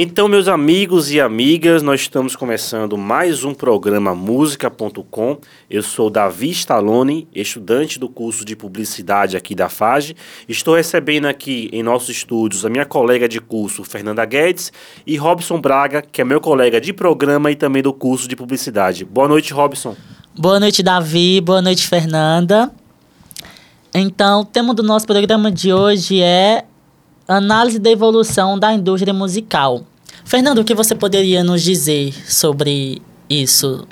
Então, meus amigos e amigas, nós estamos começando mais um programa Música.com. Eu sou Davi Stallone, estudante do curso de Publicidade aqui da FAGE. Estou recebendo aqui em nossos estúdios a minha colega de curso, Fernanda Guedes, e Robson Braga, que é meu colega de programa e também do curso de Publicidade. Boa noite, Robson. Boa noite, Davi. Boa noite, Fernanda. Então, o tema do nosso programa de hoje é análise da evolução da indústria musical. Fernando, o que você poderia nos dizer sobre isso,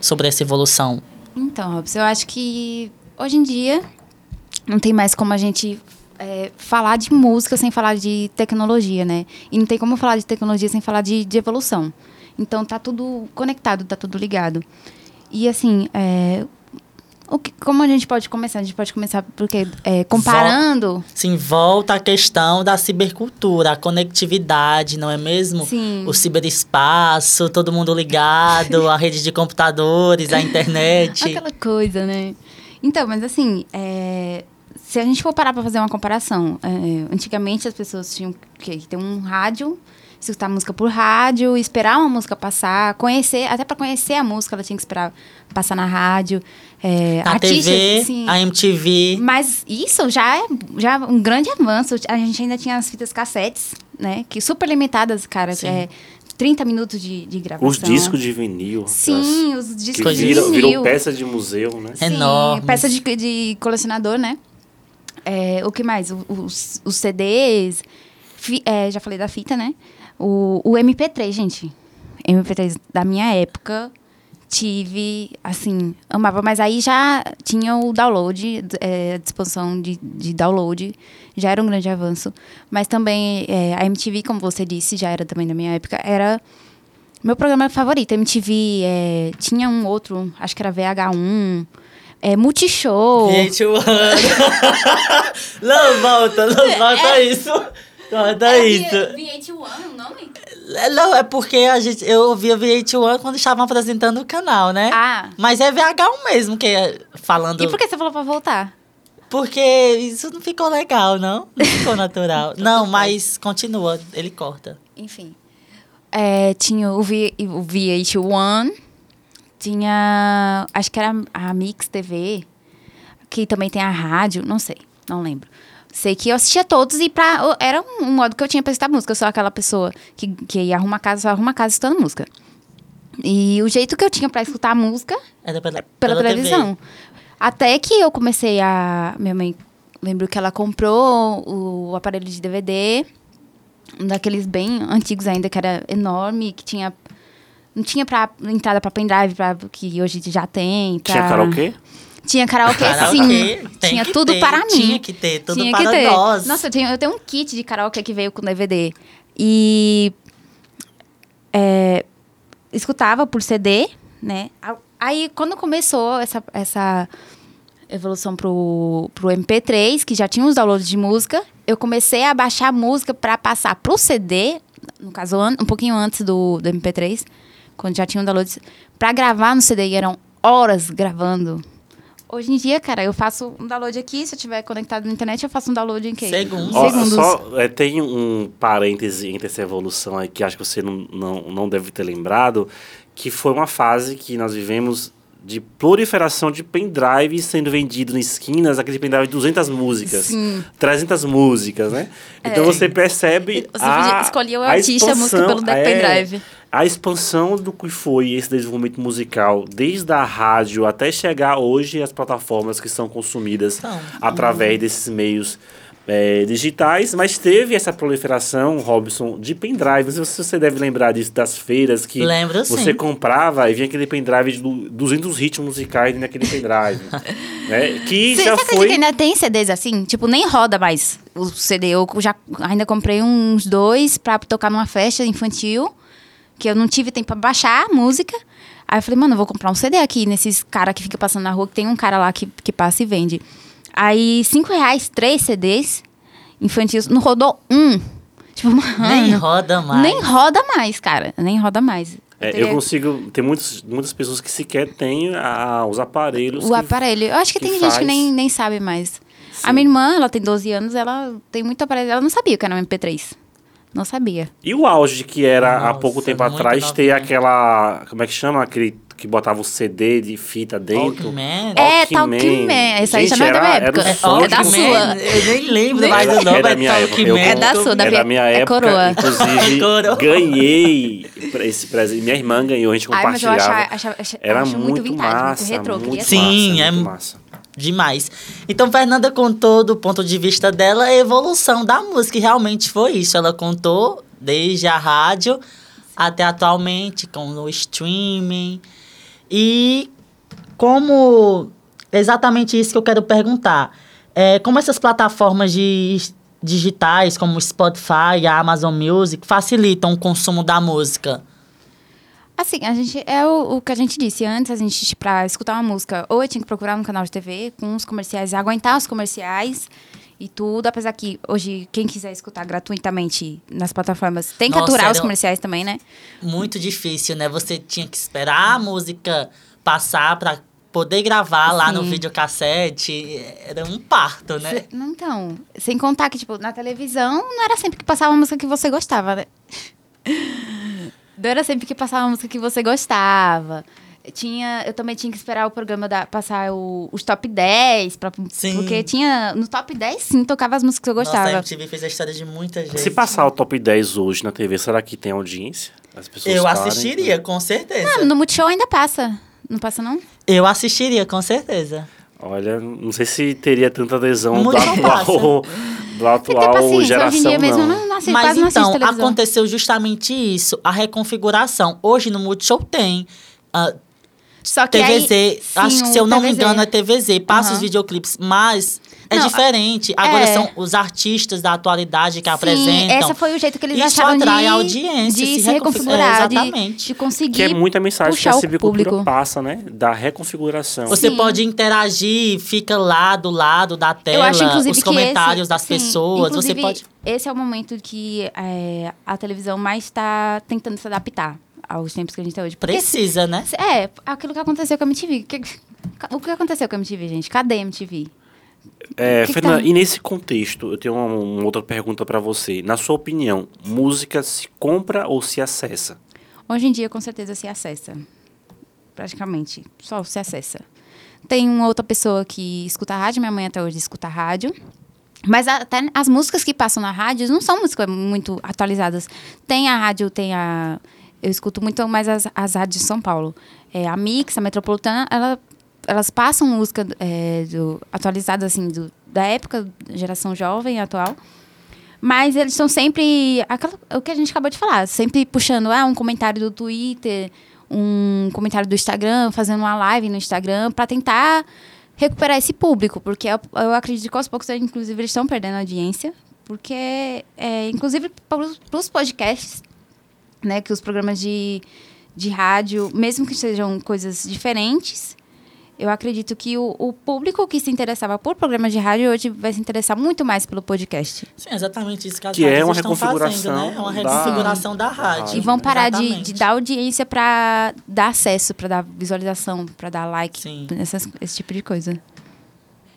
sobre essa evolução? Então, Robson, eu acho que hoje em dia não tem mais como a gente é, falar de música sem falar de tecnologia, né? E não tem como falar de tecnologia sem falar de, de evolução. Então tá tudo conectado, tá tudo ligado. E assim, é, o que, como a gente pode começar? A gente pode começar porque é, comparando. Sim, volta a questão da cibercultura, a conectividade, não é mesmo? Sim. O ciberespaço, todo mundo ligado, a rede de computadores, a internet. Aquela coisa, né? Então, mas assim, é, se a gente for parar para fazer uma comparação, é, antigamente as pessoas tinham que ter um rádio escutar música por rádio, esperar uma música passar, conhecer, até para conhecer a música ela tinha que esperar passar na rádio. É, a TV, assim, a MTV. Mas isso já é já é um grande avanço. A gente ainda tinha as fitas cassetes, né? Que super limitadas, cara. Sim. É, 30 minutos de, de gravação. Os discos de vinil. Sim, os discos de viram, vinil. Virou peça de museu, né? Sim, Enorme. Peça de, de colecionador, né? É, o que mais? Os, os CDs. Fi, é, já falei da fita, né? O, o MP3, gente. MP3 da minha época, tive, assim, amava. Mas aí já tinha o download, é, a disposição de, de download, já era um grande avanço. Mas também é, a MTV, como você disse, já era também da minha época, era meu programa favorito. MTV é, tinha um outro, acho que era VH1. É Multishow. Gente, o Não volta, não é, volta é, isso. Corta é isso. VH1 o nome? Não, é porque a gente, eu ouvia VH1 quando estavam apresentando o canal, né? Ah. Mas é VH1 mesmo que é falando. E por que você falou pra voltar? Porque isso não ficou legal, não? Não ficou natural. não, mas continua, ele corta. Enfim. É, tinha o, v, o VH1, tinha. Acho que era a Mix TV, que também tem a rádio, não sei, não lembro. Sei que eu assistia todos e pra, era um, modo que eu tinha pra escutar música. Eu sou aquela pessoa que, que ia arrumar casa, só arruma casa escutando música. E o jeito que eu tinha pra escutar a música era pela, pela, pela televisão. TV. Até que eu comecei a. Minha mãe, lembro que ela comprou o aparelho de DVD, um daqueles bem antigos ainda, que era enorme, que tinha. Não tinha pra, entrada pra pendrive, pra, que hoje já tem. Pra... Tinha karaokê? Tinha karaokê, karaokê sim. Tinha tudo ter, para mim. Tinha que ter, tudo tinha para ter. nós. Nossa, eu tenho, eu tenho um kit de karaokê que veio com DVD. E... É, escutava por CD, né? Aí, quando começou essa, essa evolução pro, pro MP3, que já tinha os downloads de música, eu comecei a baixar música para passar pro CD, no caso, um pouquinho antes do, do MP3, quando já tinha um download, para gravar no CD, e eram horas gravando Hoje em dia, cara, eu faço um download aqui, se eu estiver conectado na internet, eu faço um download em quê? Segundos. Segundos. Só, é, tem um parêntese entre essa evolução aí que acho que você não, não, não deve ter lembrado, que foi uma fase que nós vivemos de proliferação de pendrive sendo vendido em esquinas, aquele pendrive de 200 músicas, Sim. 300 músicas, né? Então é. você percebe você a escolhia o artista, a, a música pelo é, pendrive a expansão do que foi esse desenvolvimento musical, desde a rádio até chegar hoje às plataformas que são consumidas então, através uhum. desses meios é, digitais, mas teve essa proliferação, Robson, de pendrive. Não sei se você deve lembrar disso, das feiras que Lembro, você sim. comprava e vinha aquele pendrive de 200 ritmos musicais naquele pendrive. né? Que já foi... que ainda tem CDs assim? Tipo, nem roda mais o CD. Eu já ainda comprei uns dois para tocar numa festa infantil que eu não tive tempo para baixar a música. Aí eu falei, mano, eu vou comprar um CD aqui nesses cara que fica passando na rua, que tem um cara lá que, que passa e vende. Aí, cinco reais, três CDs infantis, não rodou um. Tipo, mano, nem roda mais. Nem roda mais, cara. Nem roda mais. É, eu consigo. Tem muitos, muitas pessoas que sequer têm a, os aparelhos. O aparelho. Eu acho que, que tem faz... gente que nem, nem sabe mais. Sim. A minha irmã, ela tem 12 anos, ela tem muito aparelho. Ela não sabia o que era um MP3. Não sabia. E o auge que era há Nossa, pouco tempo atrás ter aquela. Como é que chama? Aquele que botava o CD de fita dentro. Walkman. É. Talkman. Essa aí já não é da minha época. era É, é da sua. Eu nem lembro mais do É nome, da é minha época, eu- Talkman. É da sua, da é minha- da minha é época. coroa. Inclusive, Coroa. ganhei esse presente. Minha irmã ganhou, a gente Ai, mas eu compartilhava. achava, achava, achava Era muito, muito vintage, massa, muito retrô. muito massa. Sim, é muito mu- massa. Demais. Então, Fernanda contou do ponto de vista dela a evolução da música. E realmente foi isso. Ela contou desde a rádio até atualmente, com o streaming. E como. Exatamente isso que eu quero perguntar. É, como essas plataformas de digitais, como Spotify a Amazon Music, facilitam o consumo da música? Assim, a gente é o, o que a gente disse antes, a gente pra escutar uma música, ou eu tinha que procurar no canal de TV com os comerciais, aguentar os comerciais e tudo, apesar que hoje quem quiser escutar gratuitamente nas plataformas tem que Nossa, aturar os comerciais também, né? muito difícil, né? Você tinha que esperar a música passar pra poder gravar lá no videocassete. Era um parto, né? Então, sem contar que, tipo, na televisão não era sempre que passava uma música que você gostava, né? Não era sempre que passava uma música que você gostava. Tinha, eu também tinha que esperar o programa da, passar o- os top 10, pra, Sim. porque tinha. No top 10, sim, tocava as músicas que eu Nossa, a gostava. MTV fez a história de muita gente. Se passar o top 10 hoje na TV, será que tem audiência? As pessoas Eu parem? assistiria, com certeza. Ah, no Multishow ainda passa. Não passa, não? Eu assistiria, com certeza. Olha, não sei se teria tanta adesão do Muito não atual, do Tem que ter atual paciência. geração, Hoje em dia mesmo, não. não, Mas então, aconteceu justamente isso, a reconfiguração. Hoje no Multishow tem. ah, Só que aí- TVZ, sim, acho que se eu não me engano é TVZ, passa os Aham. videoclipes, mas é Não, diferente. Agora é. são os artistas da atualidade que Sim, apresentam. essa foi o jeito que eles Isso acharam atrai de, a audiência, de se se, reconfig- reconfigurar, é, de, exatamente. de conseguir Que é muita mensagem que a civicultura público. passa, né? Da reconfiguração. Você Sim. pode interagir, fica lá do lado da tela, Eu acho, inclusive, os comentários esse- das sim, pessoas. Você pode. Esse é o momento que é, a televisão mais está tentando se adaptar aos tempos que a gente está hoje. Porque Precisa, né? É, aquilo que aconteceu com a MTV. O que aconteceu com a MTV, gente? Cadê a MTV? É, Que Fernanda, tá- e nesse contexto, eu tenho uma, uma outra pergunta pra você. Na sua opinião, música se compra ou se acessa? Hoje em dia, com certeza, se acessa. Praticamente. Só se acessa. Tem uma outra pessoa que escuta rádio, minha mãe até hoje escuta rádio. Mas até as músicas que passam na rádio não são músicas muito atualizadas. Tem a rádio, tem a. Eu escuto muito mais as, as rádios de São Paulo. É, a Mix, a Metropolitana, ela, elas passam música é, do, atualizada, assim, do, da época, geração jovem atual. Mas eles estão sempre. aquela- o que a gente acabou de falar, sempre puxando ah, um comentário do Twitter, um comentário do Instagram, fazendo uma live no Instagram, para tentar recuperar esse público. Porque eu, eu acredito que aos poucos, inclusive, eles estão perdendo audiência. Porque, é, inclusive, para os podcasts, né, que os programas de, de rádio, mesmo que sejam coisas diferentes, eu acredito que o, o público que se interessava por programas de rádio hoje vai se interessar muito mais pelo podcast. Sim, exatamente isso que as Que é uma estão fazendo, reconfiguração né? É uma da- reconfiguração da, rádio. E vão parar de, de dar audiência para dar acesso, para dar visualização, para dar like, Sim. essas- esse tipo de coisa.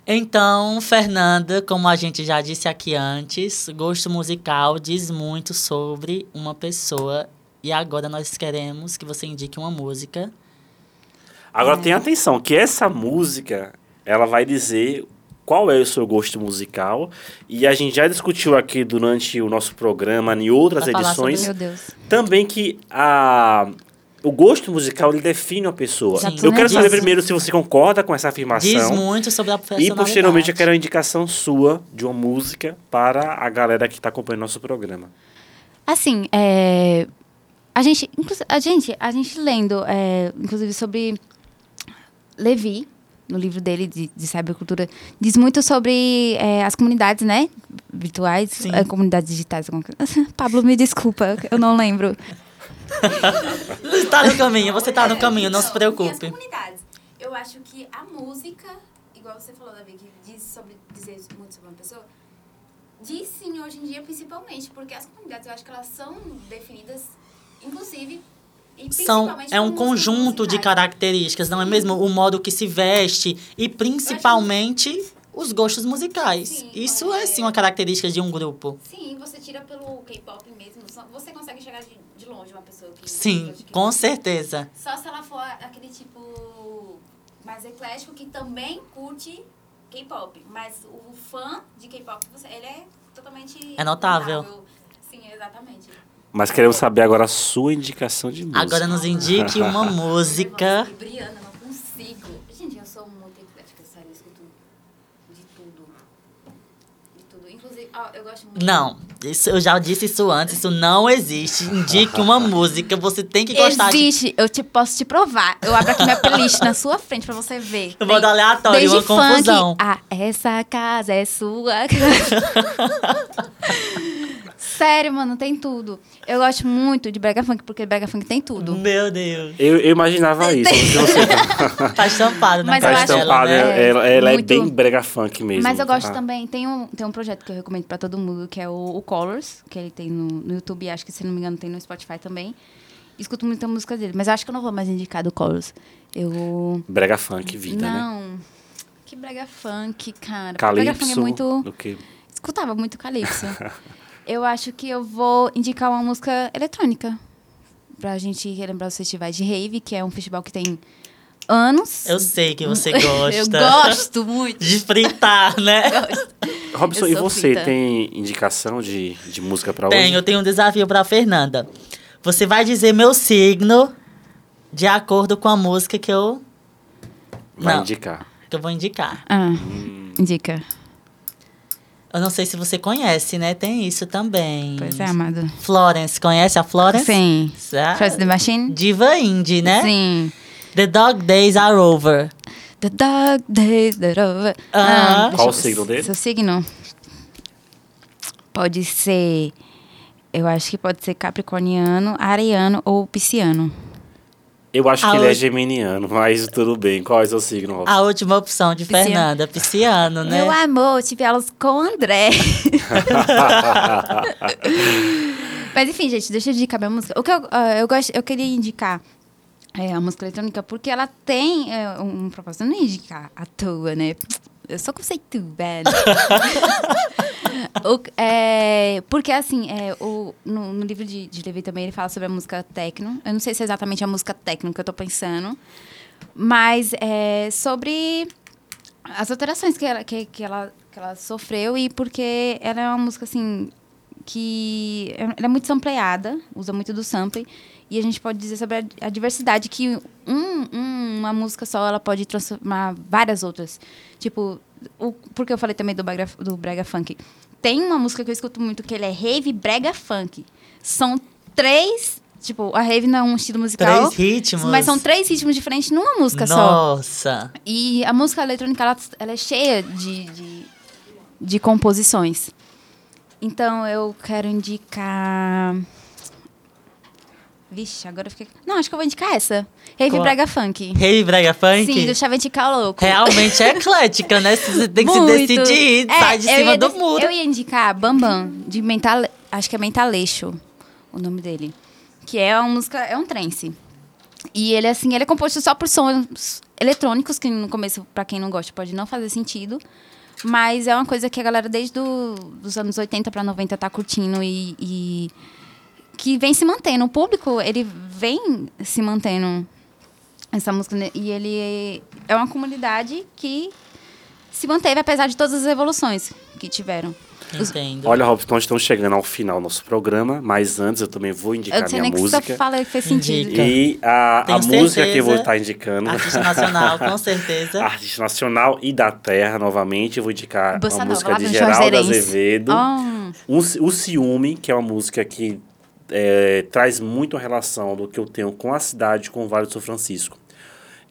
Então, Fernanda, como a gente já disse aqui antes, gosto musical diz muito sobre uma pessoa. E agora nós queremos que você indique uma música. Agora tenha atenção, que essa música, ela vai dizer qual é o seu gosto musical. E a gente já discutiu aqui durante o nosso programa, em outras falar edições, Meu Deus. também que a... O gosto musical, ele define uma pessoa. Sim. Eu quero saber primeiro se você concorda com essa afirmação. Diz muito sobre a E posteriormente eu quero uma indicação sua de uma música para a galera que está acompanhando nosso programa. Assim, é, a gente, a gente, a gente lendo, é, inclusive sobre Levi, no livro dele de, de cybercultura, diz muito sobre é, as comunidades, né, virtuais, é, comunidades digitais. Pablo, me desculpa, eu não lembro. Você tá no caminho, você tá no caminho, não se E as preocupe. comunidades. Eu acho que a música, igual você falou, Davi, que diz sobre, dizer muito sobre uma pessoa, diz sim hoje em dia, principalmente, porque as comunidades, eu acho que elas são definidas, inclusive, São, é um conjunto de musicais. características, não é mesmo? O modo que se veste e principalmente os gostos musicais. Sim, Isso é é. sim uma característica de um grupo. Sim, você tira pelo K-pop mesmo. Você consegue chegar de, de longe uma pessoa que. Sim, de com certeza. Só se ela for aquele tipo mais eclético que também curte K-pop. Mas o fã de K-pop, ele é totalmente. É notável. Sim, exatamente. Mas queremos saber agora a sua indicação de música. Agora nos indique uma música. Briana, não consigo. Gente, eu sou muito eclética, sério, eu escuto de tudo. De tudo. Inclusive, ó, eu gosto muito. Não, isso, eu já disse isso antes, isso não existe. Indique uma música, você tem que gostar de. Existe, eu te, posso te provar. Eu abro aqui minha playlist na sua frente pra você ver. Eu vou dar aleatório, desde uma confusão. Funk, ah, essa casa é sua casa. Sério, mano, tem tudo. Eu gosto muito de Brega Funk, porque Brega Funk tem tudo. Meu Deus. Eu, eu imaginava isso. você tá, Tá estampado na Mas tá estampada, né? ela, ela é bem brega funk mesmo. Mas eu gosto Ah. também, tem um, tem um projeto que eu recomendo pra todo mundo, que é o, o Colors, que ele tem no, no YouTube, acho que, se não me engano, tem no Spotify também. Escuto muita música dele, mas eu acho que eu não vou mais indicar do Colors. Eu... Brega funk, vida, né? não. Que brega funk, cara. Porque Brega funk Calypso, é muito... do que... Escutava muito Calypso. eu acho que eu vou indicar uma música eletrônica. Pra gente relembrar os festivais de rave, que é um festival que tem anos. Eu sei que você gosta. eu gosto muito. De fritar, né? Robson, e você frita. tem indicação de, de música pra hoje? Tenho, eu tenho um desafio pra Fernanda. Você vai dizer meu signo de acordo com a música que eu, Vai Não. indicar. que eu vou indicar. Ah, indica. Eu não sei se você conhece, né? Tem isso também. Pois é, amado. Florence, conhece a Florence? Sim. Ah, Trust the Machine? Diva indie, né? Sim. The Dog Days Are Over. The dog days that over. Ah. deixa Qual o signo dele? Seu signo? Pode ser... Eu acho que pode ser capricorniano, ariano ou pisciano. Eu acho A que ele é geminiano, mas tudo bem. Qual é o seu signo, Robson? A última opção de Pisciano. Fernanda, pisciano, né? Meu amor, tive aulas com o André. Mas enfim, gente, deixa eu indicar minha música. O que eu, ah, eu, gosto, eu queria indicar é, a música eletrônica porque ela tem é, um propósito. Eu não ia indicar à toa, né? Eu sou conceituada. O- é, porque, assim, é, o, no, no livro de, de Levi também ele fala sobre a música techno. Eu não sei se é exatamente a música techno que eu tô pensando. Mas é sobre as alterações que ela, que, que ela, que ela sofreu e porque ela é uma música, assim, que é muito sampleada, usa muito do sample. E a gente pode dizer sobre a, a diversidade que um, um- uma música só ela pode transformar várias outras. Tipo, o, porque eu falei também do brega, do brega funk. Tem uma música que eu escuto muito que ele é rave brega funk. São três, tipo, a rave não é um estilo musical, Três ritmos. mas são três ritmos diferentes numa música só. Nossa. E a música eletrônica, ela, ela é cheia de, de, de composições. Então, eu quero indicar... Vixe, agora eu fiquei... Não, acho que eu vou indicar essa. Rave Qual? Brega Funk. Rei Brega Funk? Sim, do Chaventical Louco. Realmente é eclética, né? Você tem que Muito. se decidir, É, sai de cima do muro. Eu ia indicar Bambam, de Mental... Acho que é Mentaleixo, o nome dele. Que é uma música... É um trance. E ele, assim, ele é composto só por sons eletrônicos, que no começo, pra quem não gosta, pode não fazer sentido. Mas é uma coisa que a galera, desde do, os anos 80 pra 90, tá curtindo e, e que vem se mantendo. O público, ele vem se mantendo essa música. né? E ele é uma comunidade que se manteve, apesar de todas as evoluções que tiveram. Entendo. Olha, Robson, nós estamos chegando ao final do nosso programa, mas antes eu também vou indicar Eu minha nem que música. você fala que fez sentido. Indica. E a, a música que eu vou estar indicando. Artista nacional, com certeza. Artista nacional e da terra, novamente. Eu vou indicar Bossa uma Nova, música de do Geraldo. Azevedo. Ah, O, Ci- o Ciúme, que é uma música que é, traz muito a relação do que eu tenho com a cidade, com o Vale do São Francisco.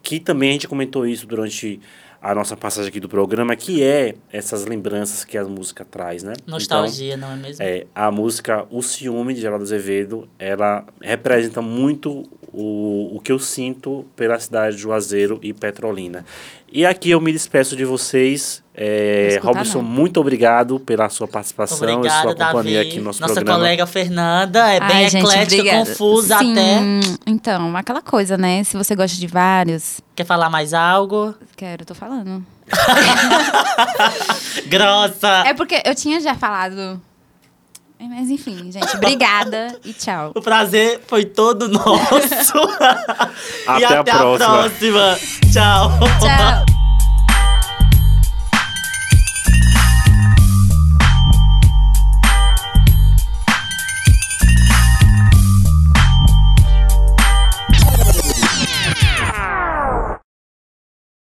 Que também a gente comentou isso durante a nossa passagem aqui do programa, que é essas lembranças que a música traz, né? Nostalgia, não é mesmo? É, a música O Ciúme, de Geraldo Azevedo, ela representa muito o, o que eu sinto pela cidade de Juazeiro e Petrolina. E aqui eu me despeço de vocês. É, Robson, não. muito obrigado pela sua participação e Obrigado, sua companhia Davi. aqui no nosso Nossa programa. colega Fernanda é bem Ai, gente, eclética, obrigada. confusa Sim, até. Então, aquela coisa, né? Se você gosta de vários, Quer falar mais algo? quero, tô falando. Grossa! É porque eu tinha já falado. Mas enfim, gente, obrigada e tchau. O prazer foi todo nosso. e Até a até próxima. a próxima. Tchau. Tchau.